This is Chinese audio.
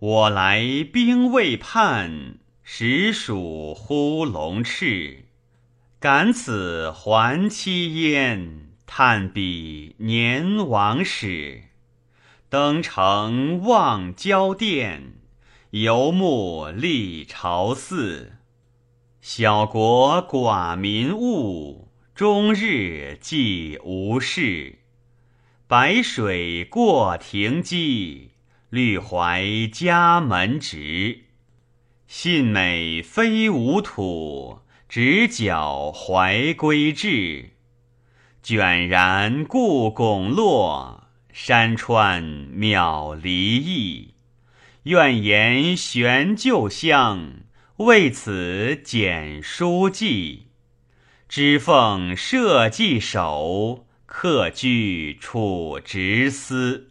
我来兵未叛，实属呼龙翅。感此还期焉，叹彼年往始。登城望交殿，游目历朝寺。小国寡民物，终日既无事。白水过庭基，绿怀家门直。信美非吾土，直角怀归志。卷然故拱落，山川渺离异。愿言悬旧乡，为此简书记。知奉社稷守。客居处直司。